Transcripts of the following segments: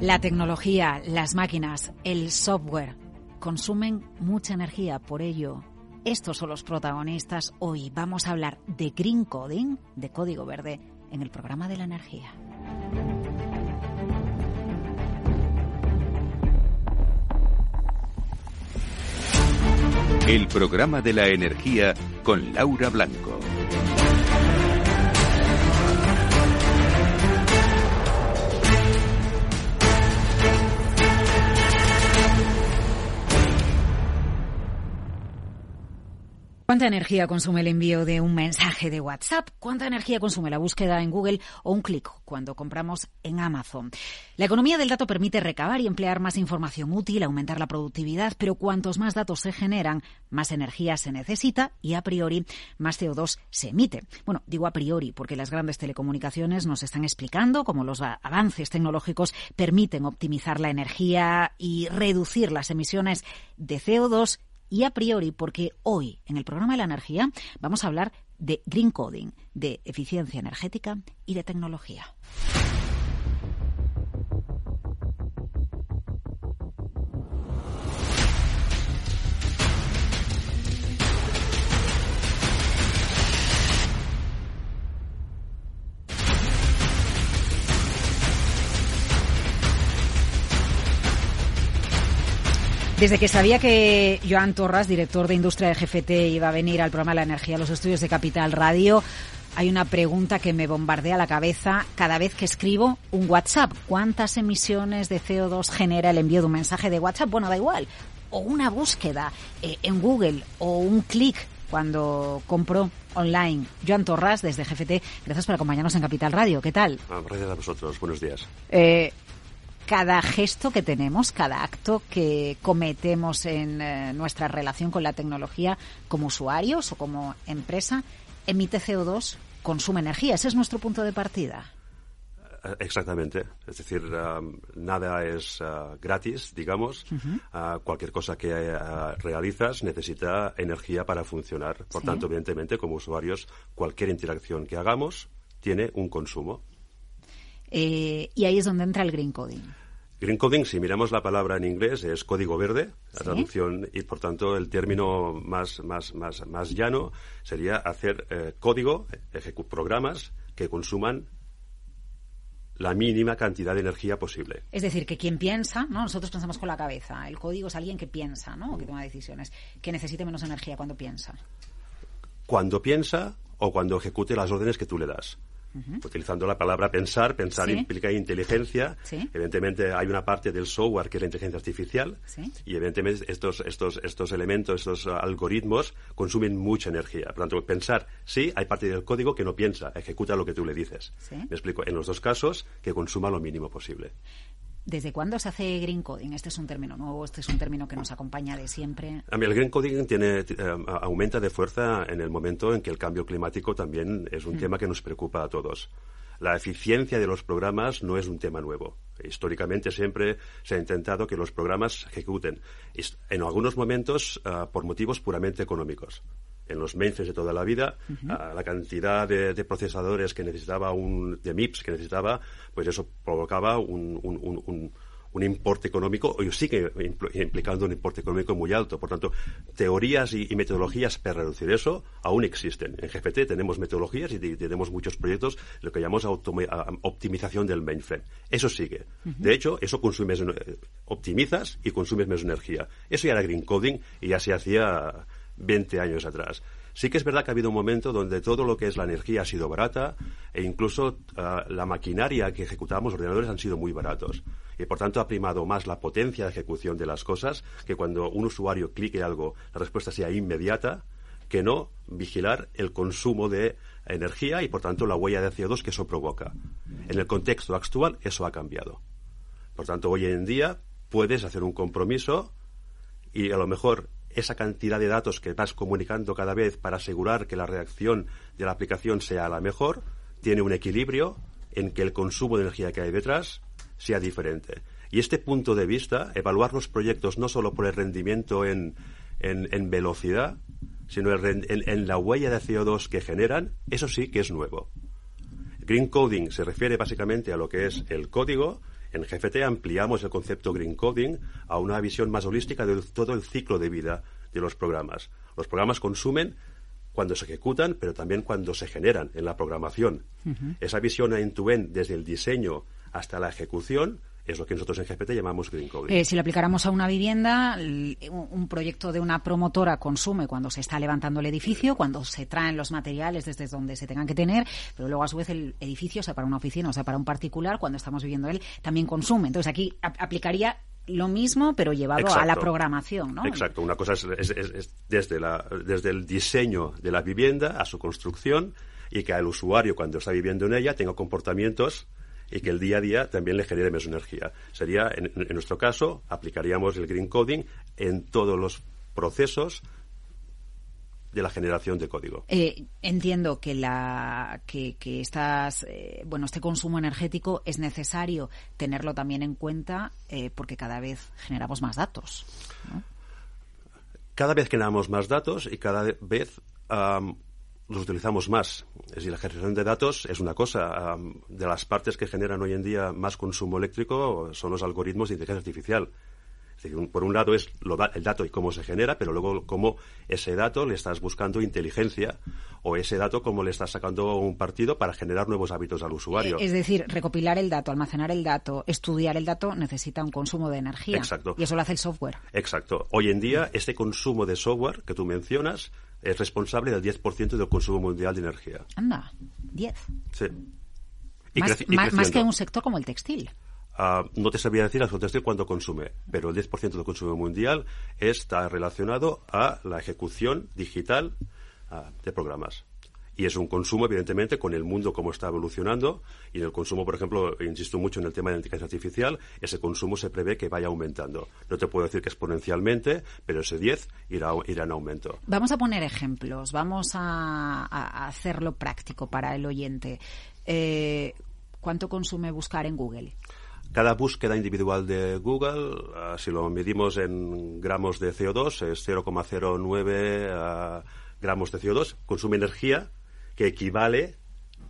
La tecnología, las máquinas, el software consumen mucha energía, por ello estos son los protagonistas. Hoy vamos a hablar de Green Coding, de código verde, en el programa de la energía. El programa de la energía con Laura Blanco. ¿Cuánta energía consume el envío de un mensaje de WhatsApp? ¿Cuánta energía consume la búsqueda en Google o un clic cuando compramos en Amazon? La economía del dato permite recabar y emplear más información útil, aumentar la productividad, pero cuantos más datos se generan, más energía se necesita y a priori más CO2 se emite. Bueno, digo a priori porque las grandes telecomunicaciones nos están explicando cómo los avances tecnológicos permiten optimizar la energía y reducir las emisiones de CO2 y a priori porque hoy en el programa de la energía vamos a hablar de green coding, de eficiencia energética y de tecnología. Desde que sabía que Joan Torras, director de industria de GFT, iba a venir al programa de la energía, a los estudios de Capital Radio, hay una pregunta que me bombardea la cabeza cada vez que escribo un WhatsApp. ¿Cuántas emisiones de CO2 genera el envío de un mensaje de WhatsApp? Bueno, da igual. O una búsqueda eh, en Google o un clic cuando compro online. Joan Torras, desde GFT, gracias por acompañarnos en Capital Radio. ¿Qué tal? Ah, gracias a vosotros. Buenos días. Eh, cada gesto que tenemos, cada acto que cometemos en eh, nuestra relación con la tecnología como usuarios o como empresa emite CO2, consume energía. Ese es nuestro punto de partida. Eh, exactamente. Es decir, um, nada es uh, gratis, digamos. Uh, cualquier cosa que uh, realizas necesita energía para funcionar. Por tanto, evidentemente, como usuarios, cualquier interacción que hagamos tiene un consumo. Eh, y ahí es donde entra el green coding. Green coding, si miramos la palabra en inglés, es código verde, la traducción, y por tanto el término más, más, más, más llano sería hacer eh, código, programas que consuman la mínima cantidad de energía posible. Es decir, que quien piensa, ¿no? Nosotros pensamos con la cabeza. El código es alguien que piensa, ¿no? O que toma decisiones. Que necesite menos energía cuando piensa. Cuando piensa o cuando ejecute las órdenes que tú le das. Utilizando la palabra pensar, pensar implica inteligencia. Evidentemente hay una parte del software que es la inteligencia artificial y evidentemente estos, estos, estos elementos, estos algoritmos consumen mucha energía. Por lo tanto, pensar, sí, hay parte del código que no piensa, ejecuta lo que tú le dices. Me explico, en los dos casos, que consuma lo mínimo posible. ¿Desde cuándo se hace green coding? ¿Este es un término nuevo? ¿Este es un término que nos acompaña de siempre? El green coding tiene, eh, aumenta de fuerza en el momento en que el cambio climático también es un mm. tema que nos preocupa a todos. La eficiencia de los programas no es un tema nuevo. Históricamente siempre se ha intentado que los programas se ejecuten, en algunos momentos ah, por motivos puramente económicos en los mainframes de toda la vida, la cantidad de, procesadores que necesitaba, un, de MIPS que necesitaba, pues eso provocaba un, un, un importe económico, o sigue implicando un importe económico muy alto. Por tanto, teorías y, metodologías para reducir eso aún existen. En GPT tenemos metodologías y tenemos muchos proyectos, lo que llamamos optimización del mainframe. Eso sigue. De hecho, eso consumes, eh, optimizas y consumes menos energía. Eso ya era green coding y ya se hacía 20 años atrás. Sí que es verdad que ha habido un momento donde todo lo que es la energía ha sido barata e incluso ah, la maquinaria que ejecutamos, los ordenadores, han sido muy baratos. Y por tanto ha primado más la potencia de ejecución de las cosas, que cuando un usuario clique algo, la respuesta sea inmediata, que no vigilar el consumo de energía y por tanto la huella de CO2 que eso provoca. En el contexto actual eso ha cambiado. Por tanto, hoy en día puedes hacer un compromiso y a lo mejor esa cantidad de datos que vas comunicando cada vez para asegurar que la reacción de la aplicación sea la mejor, tiene un equilibrio en que el consumo de energía que hay detrás sea diferente. Y este punto de vista, evaluar los proyectos no solo por el rendimiento en, en, velocidad, sino en, en, la huella de CO2 que generan, eso sí que es nuevo. Green coding se refiere básicamente a lo que es el código En GFT ampliamos el concepto Green Coding a una visión más holística de todo el ciclo de vida de los programas. Los programas consumen cuando se ejecutan, pero también cuando se generan en la programación. Esa visión en tu desde el diseño hasta la ejecución es lo que nosotros en GPT llamamos green coding. Eh, si lo aplicáramos a una vivienda, un proyecto de una promotora consume cuando se está levantando el edificio, cuando se traen los materiales desde donde se tengan que tener, pero luego a su vez el edificio, sea para una oficina o sea para un particular, cuando estamos viviendo él, también consume. Entonces aquí aplicaría lo mismo, pero llevado a la programación, ¿no? Exacto. Una cosa es, desde, la, desde el diseño de la vivienda a su construcción y que el usuario, cuando está viviendo en ella, tenga comportamientos y que el día a día también le genere menos energía. Sería, en, nuestro caso, aplicaríamos el green coding en todos los procesos de la generación de código. Eh, entiendo que la que, estas eh, bueno este consumo energético es necesario tenerlo también en cuenta eh, porque cada vez generamos más datos. Cada vez generamos más datos y cada vez los utilizamos más. Es decir, la generación de datos es una cosa. de las partes que generan hoy en día más consumo eléctrico son los algoritmos de inteligencia artificial. Es decir, por un lado es el dato y cómo se genera, pero luego cómo ese dato le estás buscando inteligencia o ese dato cómo le estás sacando un partido para generar nuevos hábitos al usuario. Es decir, recopilar el dato, almacenar el dato, estudiar el dato necesita un consumo de energía. Exacto. Y eso lo hace el software. Exacto. Hoy en día, este consumo de software que tú mencionas es responsable del 10% del consumo mundial de energía. Anda, 10. Sí. más, que un sector como el textil. Ah, no te sabría decir absolutamente cuánto consume, pero el 10% del consumo mundial está relacionado a la ejecución digital ah, de programas y es un consumo, evidentemente, con el mundo como está evolucionando. Y en el consumo, por ejemplo, insisto mucho en el tema de la inteligencia artificial, ese consumo se prevé que vaya aumentando. No te puedo decir que exponencialmente, pero ese 10 irá, irá en aumento. Vamos a poner ejemplos, vamos a, hacerlo práctico para el oyente. Eh, ¿Cuánto consume buscar en Google? Cada búsqueda individual de Google, ah, si lo medimos en gramos de CO2, es 0,09 ah, gramos de CO2, consume energía que equivale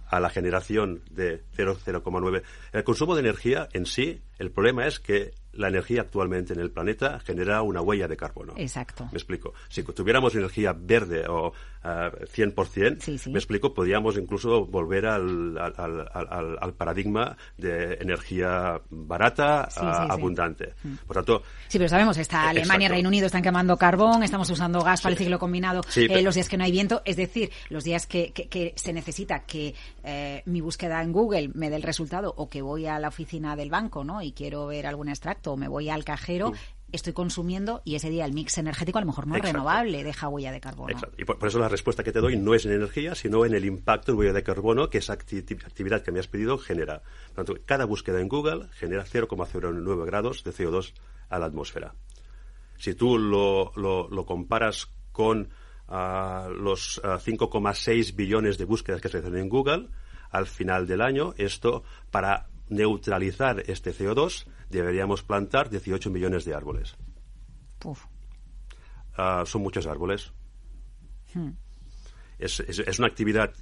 a la generación de 0,9. El consumo de energía en sí, el problema es que la energía actualmente en el planeta genera una huella de carbono. Exacto. Me explico. Si tuviéramos energía verde o uh, ah, 100%, me explico, podríamos incluso volver al, al, al, paradigma de energía barata, abundante. Mm. Por tanto... Sí, pero sabemos, está eh, Alemania, Reino Unido están quemando carbón, estamos usando gas para el ciclo combinado eh, los días que no hay viento, es decir, los días que, que, se necesita que eh, mi búsqueda en Google me dé el resultado o que voy a la oficina del banco ¿no? y quiero ver algún extracto o me voy al cajero, estoy consumiendo y ese día el mix energético a lo mejor no es renovable, deja huella de carbono. Y por, eso la respuesta que te doy no es en energía, sino en el impacto en huella de carbono que esa actividad que me has pedido genera. Por tanto, cada búsqueda en Google genera 0,09 grados de CO2 a la atmósfera. Si tú lo, lo, comparas con ah, los 5,6 ah, billones de búsquedas que se hacen en Google, al final del año, esto para neutralizar este CO2 deberíamos plantar 18 millones de árboles. Ah, son muchos árboles. Hmm. Es, una actividad,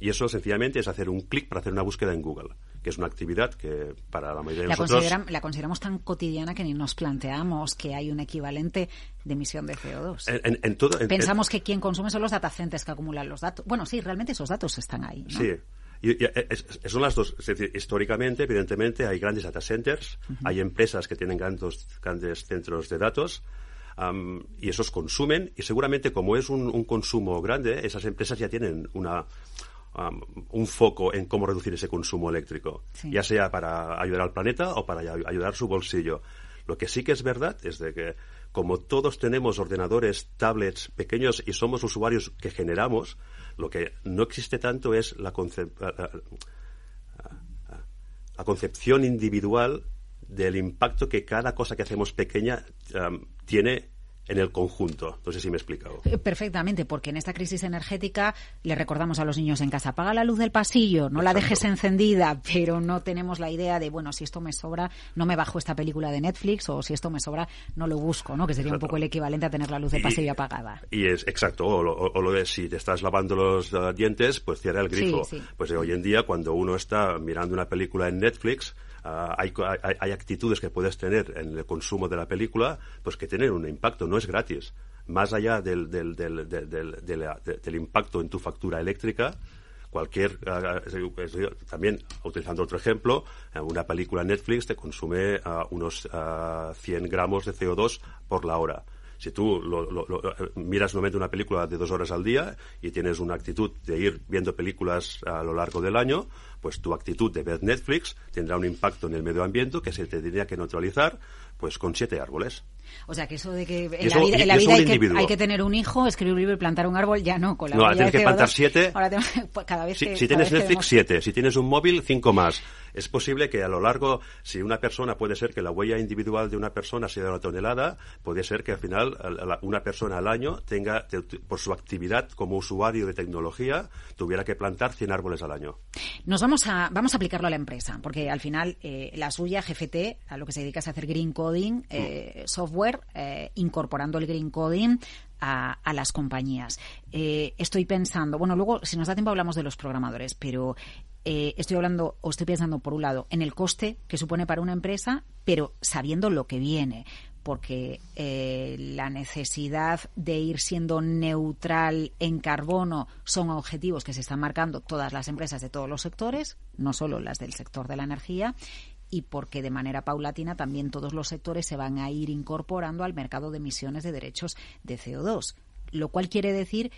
y eso sencillamente es hacer un clic para hacer una búsqueda en Google, que es una actividad que para la mayoría de la nosotros... la consideramos tan cotidiana que ni nos planteamos que hay un equivalente de emisión de CO2. Pensamos que quien consume son los datacentes que acumulan los datos. Bueno, sí, realmente esos datos están ahí. Sí, y, son las dos. históricamente, evidentemente, hay grandes data centers, hay empresas que tienen grandes, grandes centros de datos. y esos consumen y seguramente como es un, consumo grande esas empresas ya tienen una un foco en cómo reducir ese consumo eléctrico ya sea para ayudar al planeta o para ayudar su bolsillo lo que sí que es verdad es de que como todos tenemos ordenadores tablets pequeños y somos usuarios que generamos lo que no existe tanto es la, la concepción individual del impacto que cada cosa que hacemos pequeña tiene en el conjunto. No sé si me he explicado. Eh, perfectamente, porque en esta crisis energética le recordamos a los niños en casa, apaga la luz del pasillo, no la dejes encendida, pero no tenemos la idea de, bueno, si esto me sobra, no me bajo esta película de Netflix o si esto me sobra, no lo busco, ¿no? Que sería un poco el equivalente a tener la luz del pasillo apagada. Y es exacto, o lo, de si te estás lavando los dientes, pues cierra el grifo. Pues hoy en día, cuando uno está mirando una película en Netflix, ah, hay, hay, actitudes que puedes tener en el consumo de la película, pues que tienen un impacto, no es gratis. Más allá del, del, del, impacto en tu factura eléctrica, cualquier ah, también utilizando otro ejemplo una película Netflix te consume unos 100 gramos de CO2 por la hora si tú lo, miras nuevamente una película de dos horas al día y tienes una actitud de ir viendo películas a lo largo del año, pues tu actitud de ver Netflix tendrá un impacto en el medio ambiente que se te tendría que neutralizar pues con siete árboles. O sea, que eso de que en la vida, hay, que, tener un hijo, escribir un libro y plantar un árbol, ya no. Con la no, ahora tienes que plantar siete. Ahora pues, cada vez si, si tienes Netflix, siete. Si tienes un móvil, cinco más. Es posible que a lo largo, si una persona puede ser que la huella individual de una persona sea de una tonelada, puede ser que al final una persona al año tenga, por su actividad como usuario de tecnología, tuviera que plantar 100 árboles al año. Nos vamos a, vamos a aplicarlo a la empresa, porque al final eh, la suya, GFT, a lo que se dedica es a hacer green coding, eh, mm. software, eh, incorporando el green coding a, las compañías. estoy pensando, bueno, luego, si nos da tiempo, hablamos de los programadores, pero eh, estoy hablando o estoy pensando, por un lado, en el coste que supone para una empresa, pero sabiendo lo que viene porque eh, la necesidad de ir siendo neutral en carbono son objetivos que se están marcando todas las empresas de todos los sectores, no solo las del sector de la energía, y porque de manera paulatina también todos los sectores se van a ir incorporando al mercado de emisiones de derechos de CO2, lo cual quiere decir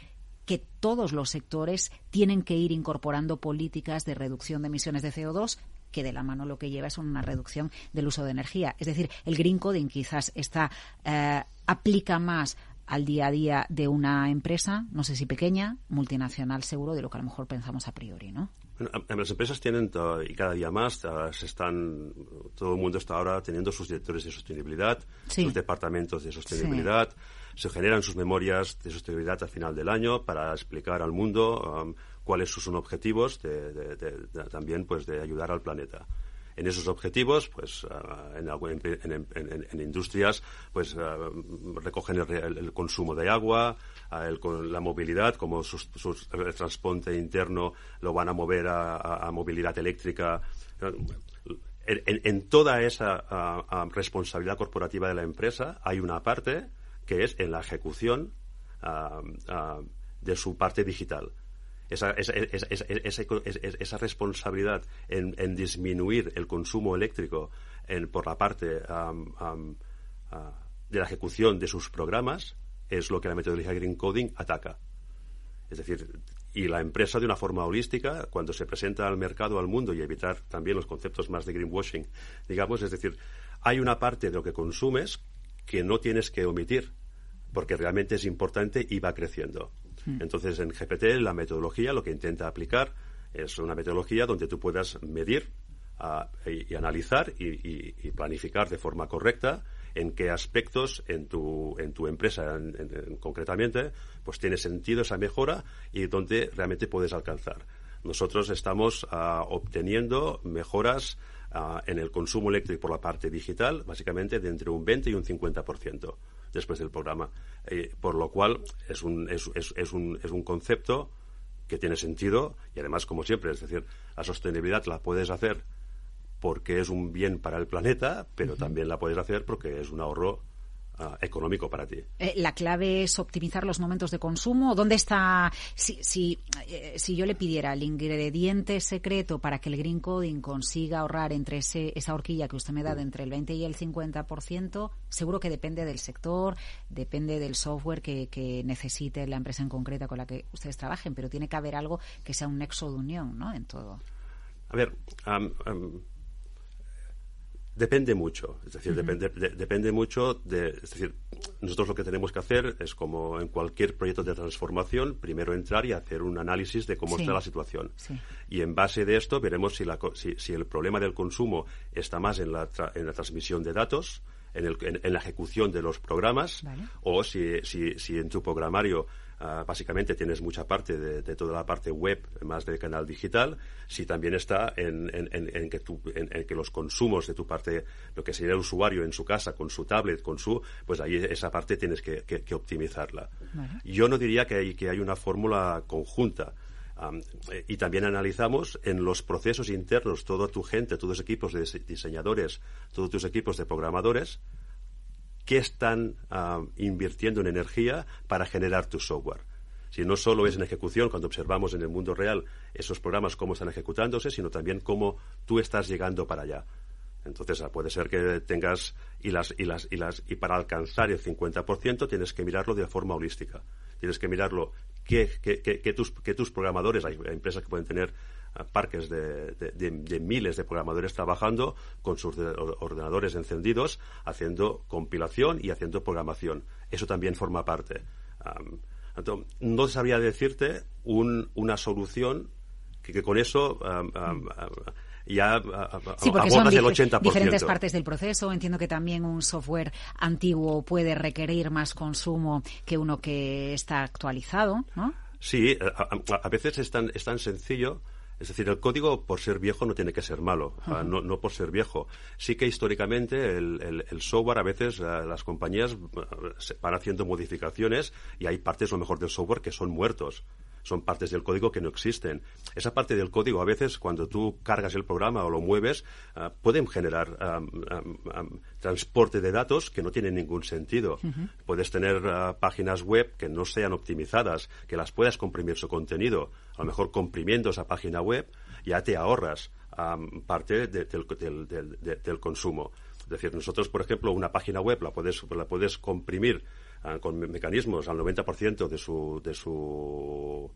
que todos los sectores tienen que ir incorporando políticas de reducción de emisiones de CO2 que de la mano lo que lleva es una reducción del uso de energía. Es decir, el green coding quizás está eh, aplica más al día a día de una empresa, no sé si pequeña, multinacional seguro, de lo que a lo mejor pensamos a priori, ¿no? las empresas tienen, y cada día más, se están, todo el mundo está ahora teniendo sus directores de sostenibilidad, sus departamentos de sostenibilidad, se generan sus memorias de sostenibilidad al final del año para explicar al mundo um, cuáles son sus objetivos de, también pues de ayudar al planeta en esos objetivos, pues uh, en, industrias, pues uh, recogen el, consumo de agua, uh, la movilidad, como el transporte interno lo van a mover a, movilidad eléctrica. En, toda esa responsabilidad corporativa de la empresa hay una parte que es en la ejecución ah, ah, de su parte digital. Esa, responsabilidad en, disminuir el consumo eléctrico por la parte ah, de la ejecución de sus programas es lo que la metodología Green Coding ataca. Es decir, y la empresa de una forma holística, cuando se presenta al mercado, al mundo, y evitar también los conceptos más de greenwashing, digamos, es decir, hay una parte de lo que consumes que no tienes que omitir porque realmente es importante y va creciendo. Hmm. Entonces, en GPT la metodología lo que intenta aplicar es una metodología donde tú puedas medir ah, y, analizar y, planificar de forma correcta en qué aspectos en tu, en tu empresa concretamente pues tiene sentido esa mejora y dónde realmente puedes alcanzar. Nosotros estamos ah, obteniendo mejoras ah, en el consumo eléctrico por la parte digital, básicamente de entre un 20 y un 50% después del programa. Eh, por lo cual es un, es, es, un, es un concepto que tiene sentido y además, como siempre, es decir, la sostenibilidad la puedes hacer porque es un bien para el planeta, pero también la puedes hacer porque es un ahorro Ah, económico para ti. Eh, la clave es optimizar los momentos de consumo. ¿Dónde está, si, si, eh, si yo le pidiera el ingrediente secreto para que el green coding consiga ahorrar entre ese, esa horquilla que usted me da de entre el 20 y el 50%, seguro que depende del sector, depende del software que, que necesite la empresa en concreta con la que ustedes trabajen, pero tiene que haber algo que sea un nexo de unión, ¿no? En todo. A ver, Depende mucho, es decir, depende, depende mucho de, es decir, nosotros lo que tenemos que hacer es como en cualquier proyecto de transformación, primero entrar y hacer un análisis de cómo está la situación. Y en base de esto veremos si, la, si, si, el problema del consumo está más en la, en la transmisión de datos, en, el, en, la ejecución de los programas, o si, si, si en tu programario Ah, básicamente tienes mucha parte de, toda la parte web, más del canal digital, si también está en, que, en, que los consumos de tu parte, lo que sería el usuario en su casa, con su tablet, con su, pues ahí esa parte tienes que, optimizarla. Yo no diría que hay, que hay una fórmula conjunta. y también analizamos en los procesos internos, toda tu gente, todos los equipos de diseñadores, todos tus equipos de programadores, qué están invirtiendo en energía para generar tu software. Si no solo es en ejecución, cuando observamos en el mundo real esos programas cómo están ejecutándose, sino también cómo tú estás llegando para allá. Entonces, ah, puede ser que tengas y las y las y las y para alcanzar el 50% tienes que mirarlo de forma holística. Tienes que mirarlo que, tus, que tus programadores, hay, empresas que pueden tener ah, parques de, de, miles de programadores trabajando con sus ordenadores encendidos, haciendo compilación y haciendo programación. Eso también forma parte. no sabría decirte una solución que, con eso ya sí, porque son el 80%. diferentes partes del proceso. Entiendo que también un software antiguo puede requerir más consumo que uno que está actualizado, ¿no? Sí, a, veces es tan, es tan sencillo. Es decir, el código por ser viejo no tiene que ser malo, no, no, por ser viejo. Sí que históricamente el, el, software, a veces las compañías van haciendo modificaciones y hay partes, lo mejor del software, que son muertos son partes del código que no existen. Esa parte del código, a veces, cuando tú cargas el programa o lo mueves, ah, pueden generar transporte de datos que no tienen ningún sentido. Puedes tener ah, páginas web que no sean optimizadas, que las puedas comprimir su contenido. A lo mejor comprimiendo esa página web ya te ahorras parte del, consumo. Es decir, nosotros, por ejemplo, una página web la puedes, la puedes comprimir con mecanismos al 90% de su, de su,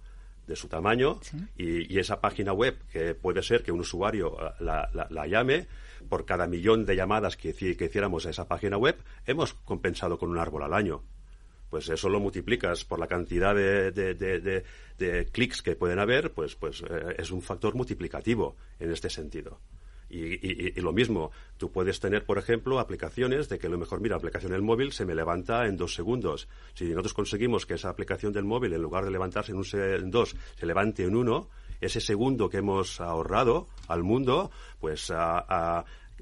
de su tamaño y, esa página web que puede ser que un usuario ah, la, la, llame por cada millón de llamadas que, que hiciéramos a esa página web, hemos compensado con un árbol al año pues eso lo multiplicas por la cantidad de, de, de, de clics que pueden haber, pues, pues eh, es un factor multiplicativo en este sentido. Y, lo mismo, tú puedes tener, por ejemplo, aplicaciones de que lo mejor, mira, la aplicación del móvil se me levanta en dos segundos. Si nosotros conseguimos que esa aplicación del móvil, en lugar de levantarse en, un, en dos, se levante en uno, ese segundo que hemos ahorrado al mundo, pues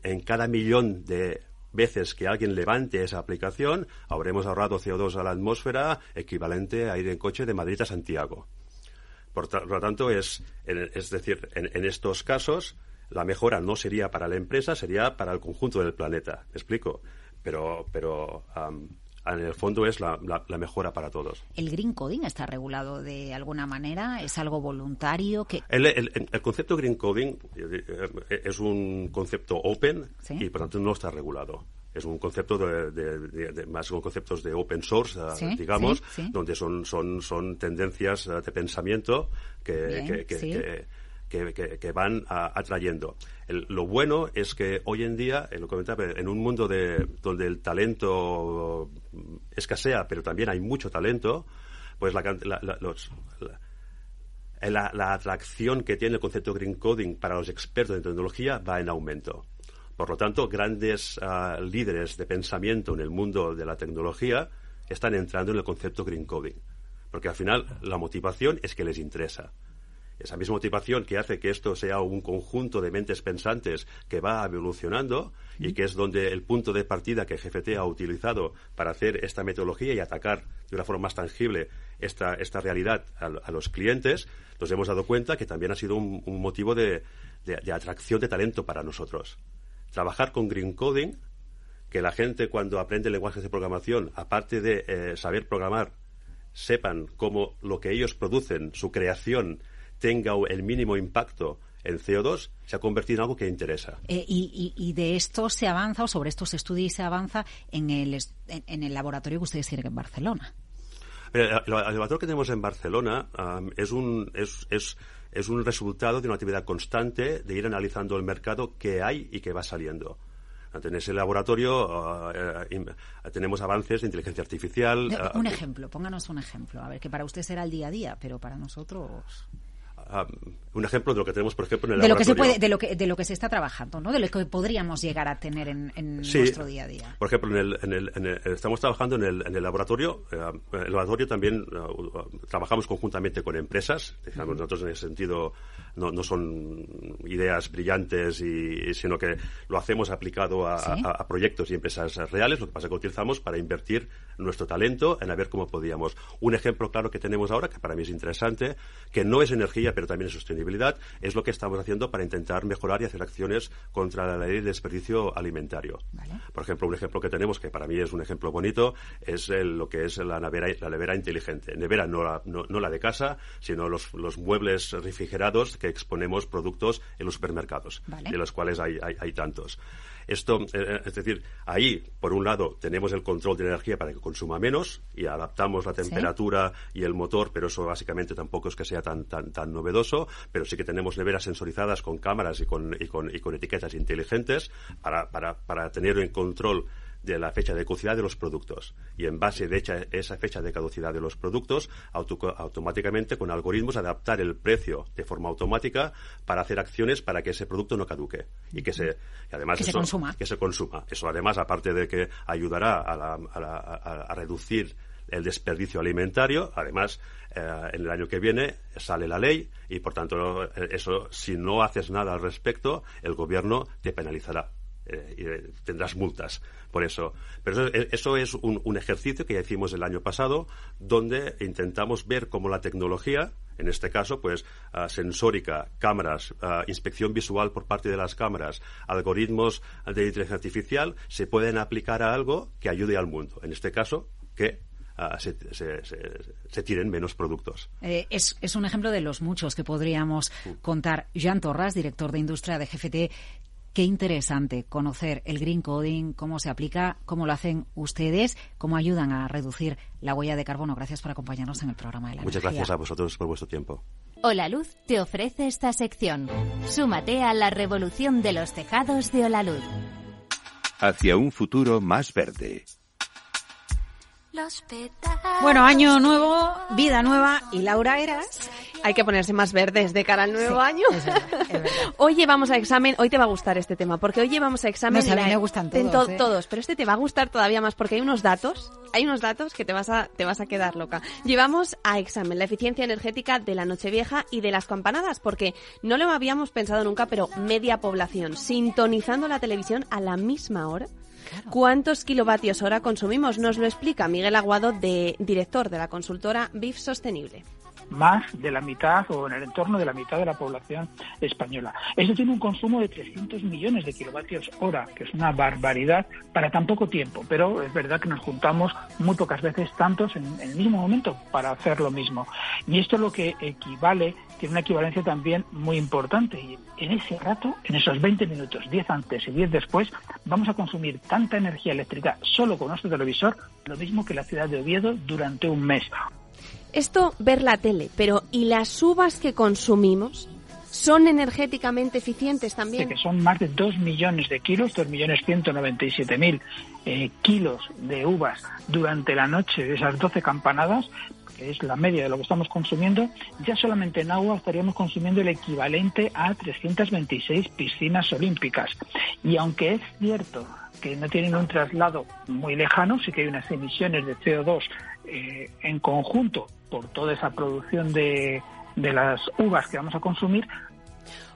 en cada millón de veces que alguien levante esa aplicación, habremos ahorrado CO2 a la atmósfera equivalente a ir en coche de Madrid a Santiago. Por, lo tanto, es, es decir, en estos casos, la mejora no sería para la empresa, sería para el conjunto del planeta. ¿Me explico? Pero, pero en el fondo es la, mejora para todos. ¿El green coding está regulado de alguna manera? ¿Es algo voluntario? que el, concepto green coding eh, es un concepto open y por tanto no está regulado es un concepto de, más con conceptos de open source, eh, digamos, donde son, son, son tendencias eh, de pensamiento que, que, que, van atrayendo. lo bueno es que hoy en día, lo comentaba, en un mundo de, donde el talento escasea, pero también hay mucho talento, pues la, la, atracción que tiene el concepto green coding para los expertos en tecnología va en aumento. Por lo tanto, grandes ah, líderes de pensamiento en el mundo de la tecnología están entrando en el concepto green coding. Porque al final la motivación es que les interesa esa misma motivación que hace que esto sea un conjunto de mentes pensantes que va evolucionando y que es donde el punto de partida que GFT ha utilizado para hacer esta metodología y atacar de una forma más tangible esta, esta realidad a, los clientes, nos hemos dado cuenta que también ha sido un, motivo de, atracción de talento para nosotros. Trabajar con Green Coding, que la gente cuando aprende lenguajes de programación, aparte de eh, saber programar, sepan cómo lo que ellos producen, su creación, tenga el mínimo impacto en CO2 se ha convertido en algo que interesa. Eh, y, de esto se avanza, o sobre estos estudios se avanza en el, en, el laboratorio que ustedes tienen en Barcelona. El, laboratorio que tenemos en Barcelona es, un, es, es, es un resultado de una actividad constante de ir analizando el mercado que hay y que va saliendo. En ese laboratorio ah, eh, tenemos avances de inteligencia artificial. un ah, ejemplo, pónganos un ejemplo. A ver, que para usted será el día a día, pero para nosotros un ejemplo de lo que tenemos, por ejemplo, en el de Lo que se puede, de, lo que, de lo que se está trabajando, ¿no? De lo que podríamos llegar a tener en, nuestro día a día. Por ejemplo, en el, estamos trabajando en el, en el laboratorio. Eh, el laboratorio también eh, trabajamos conjuntamente con empresas. Nosotros, en ese sentido, no, no son ideas brillantes, y, sino que lo hacemos aplicado a, a, proyectos y empresas reales, lo que pasa es que utilizamos para invertir nuestro talento en a ver cómo podíamos. Un ejemplo claro que tenemos ahora, que para mí es interesante, que no es energía, pero también es sostenibilidad, es lo que estamos haciendo para intentar mejorar y hacer acciones contra la ley de desperdicio alimentario. Por ejemplo, un ejemplo que tenemos, que para mí es un ejemplo bonito, es lo que es la nevera, la nevera inteligente. Nevera no la, no, la de casa, sino los, los, muebles refrigerados que exponemos productos en los supermercados, de los cuales hay, hay tantos. Esto, eh, eh, es decir, ahí, por un lado, tenemos el control de energía para que consuma menos y adaptamos la temperatura y el motor, pero eso básicamente tampoco es que sea tan, tan, tan novedoso, pero sí que tenemos neveras sensorizadas con cámaras y con, y con, y con etiquetas inteligentes para, para, para tener en control de la fecha de caducidad de los productos. Y en base de esa fecha de caducidad de los productos, automáticamente con algoritmos adaptar el precio de forma automática para hacer acciones para que ese producto no caduque y que se además se consuma. que se consuma. Eso además aparte de que ayudará a, reducir el desperdicio alimentario. Además, eh, en el año que viene sale la ley y, por tanto, eso, si no haces nada al respecto, el gobierno te penalizará. Eh, y tendrás multas por eso. Pero eso, es un, ejercicio que ya hicimos el año pasado, donde intentamos ver cómo la tecnología, en este caso, pues ah, sensórica, cámaras, ah, inspección visual por parte de las cámaras, algoritmos de inteligencia artificial, se pueden aplicar a algo que ayude al mundo. En este caso, que ah, se, tiren menos productos. Eh, es, es, un ejemplo de los muchos que podríamos mm. contar. Jean Torras, director de industria de GFT, Qué interesante conocer el green coding, cómo se aplica, cómo lo hacen ustedes, cómo ayudan a reducir la huella de carbono. Gracias por acompañarnos en el programa de la Muchas gracias a vosotros por vuestro tiempo. Hola Luz te ofrece esta sección. Súmate a la revolución de los tejados de Hola Luz. Hacia un futuro más verde. Bueno, año nuevo, vida nueva y Laura Eras. Hay que ponerse más verdes de cara al nuevo año. hoy llevamos a examen, hoy te va a gustar este tema, porque hoy llevamos a examen. No, a mí me gustan todos, ¿eh? todos, pero este te va a gustar todavía más porque hay unos datos, hay unos datos que te vas a, te vas a quedar loca. Llevamos a examen la eficiencia energética de la Nochevieja y de las campanadas, porque no lo habíamos pensado nunca, pero media población sintonizando la televisión a la misma hora ¿Cuántos kilovatios hora consumimos? Nos lo explica Miguel Aguado, de, director de la consultora BIF Sostenible más de la mitad o en el entorno de la mitad de la población española. Eso tiene un consumo de 300 millones de kilovatios hora, que es una barbaridad para tan poco tiempo, pero es verdad que nos juntamos muy pocas veces tantos en, el mismo momento para hacer lo mismo. Y esto es lo que equivale, tiene una equivalencia también muy importante. Y en ese rato, en esos 20 minutos, 10 antes y 10 después, vamos a consumir tanta energía eléctrica solo con nuestro televisor, lo mismo que la ciudad de Oviedo durante un mes. Esto ver la tele, pero ¿y las uvas que consumimos? ¿Son energéticamente eficientes también? que son más de 2 millones de kilos, 2 millones 197 mil eh, kilos de uvas durante la noche de esas 12 campanadas, que es la media de lo que estamos consumiendo, ya solamente en agua estaríamos consumiendo el equivalente a 326 piscinas olímpicas. Y aunque es cierto que no tienen un traslado muy lejano, sí que hay unas emisiones de CO2 eh, en conjunto por toda esa producción de, de las uvas que vamos a consumir,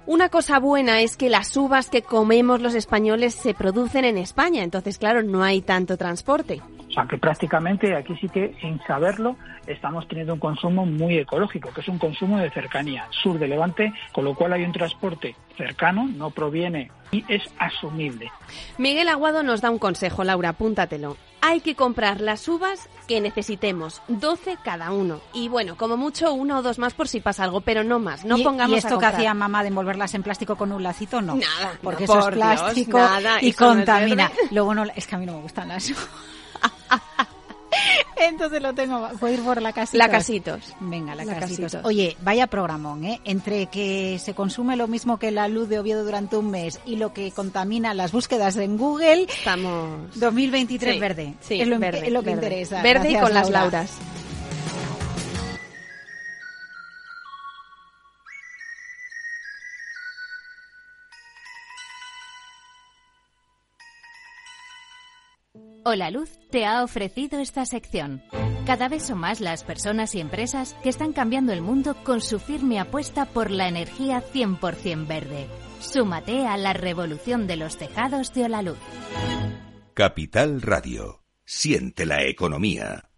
una cosa buena es que las uvas que comemos los españoles se producen en España, entonces claro, no hay tanto transporte. Sea que prácticamente aquí sí que sin saberlo estamos teniendo un consumo muy ecológico, que es un consumo de cercanía, sur de Levante, con lo cual hay un transporte cercano, no proviene y es asumible. Miguel Aguado nos da un consejo, Laura, apúntatelo. Hay que comprar las uvas que necesitemos, 12 cada uno. Y bueno, como mucho uno o dos más por si pasa algo, pero no más. No pongamos ¿Y esto que hacía mamá de envolverlas en plástico con un lacito? No. Nada. Porque eso es plástico y contamina. Luego no, es que a mí no me gustan las Entonces lo tengo, voy a ir por la casita. La casitos. Venga, la, casitos. Oye, vaya programón, ¿eh? Entre que se consume lo mismo que la luz de Oviedo durante un mes y lo que contamina las búsquedas en Google. Estamos. 2023 verde. Sí, es lo, verde, es lo que interesa. Verde y con las lauras. Hola Luz te ha ofrecido esta sección. Cada vez son más las personas y empresas que están cambiando el mundo con su firme apuesta por la energía 100% verde. Súmate a la revolución de los tejados de Hola Luz. Capital Radio. Siente la economía.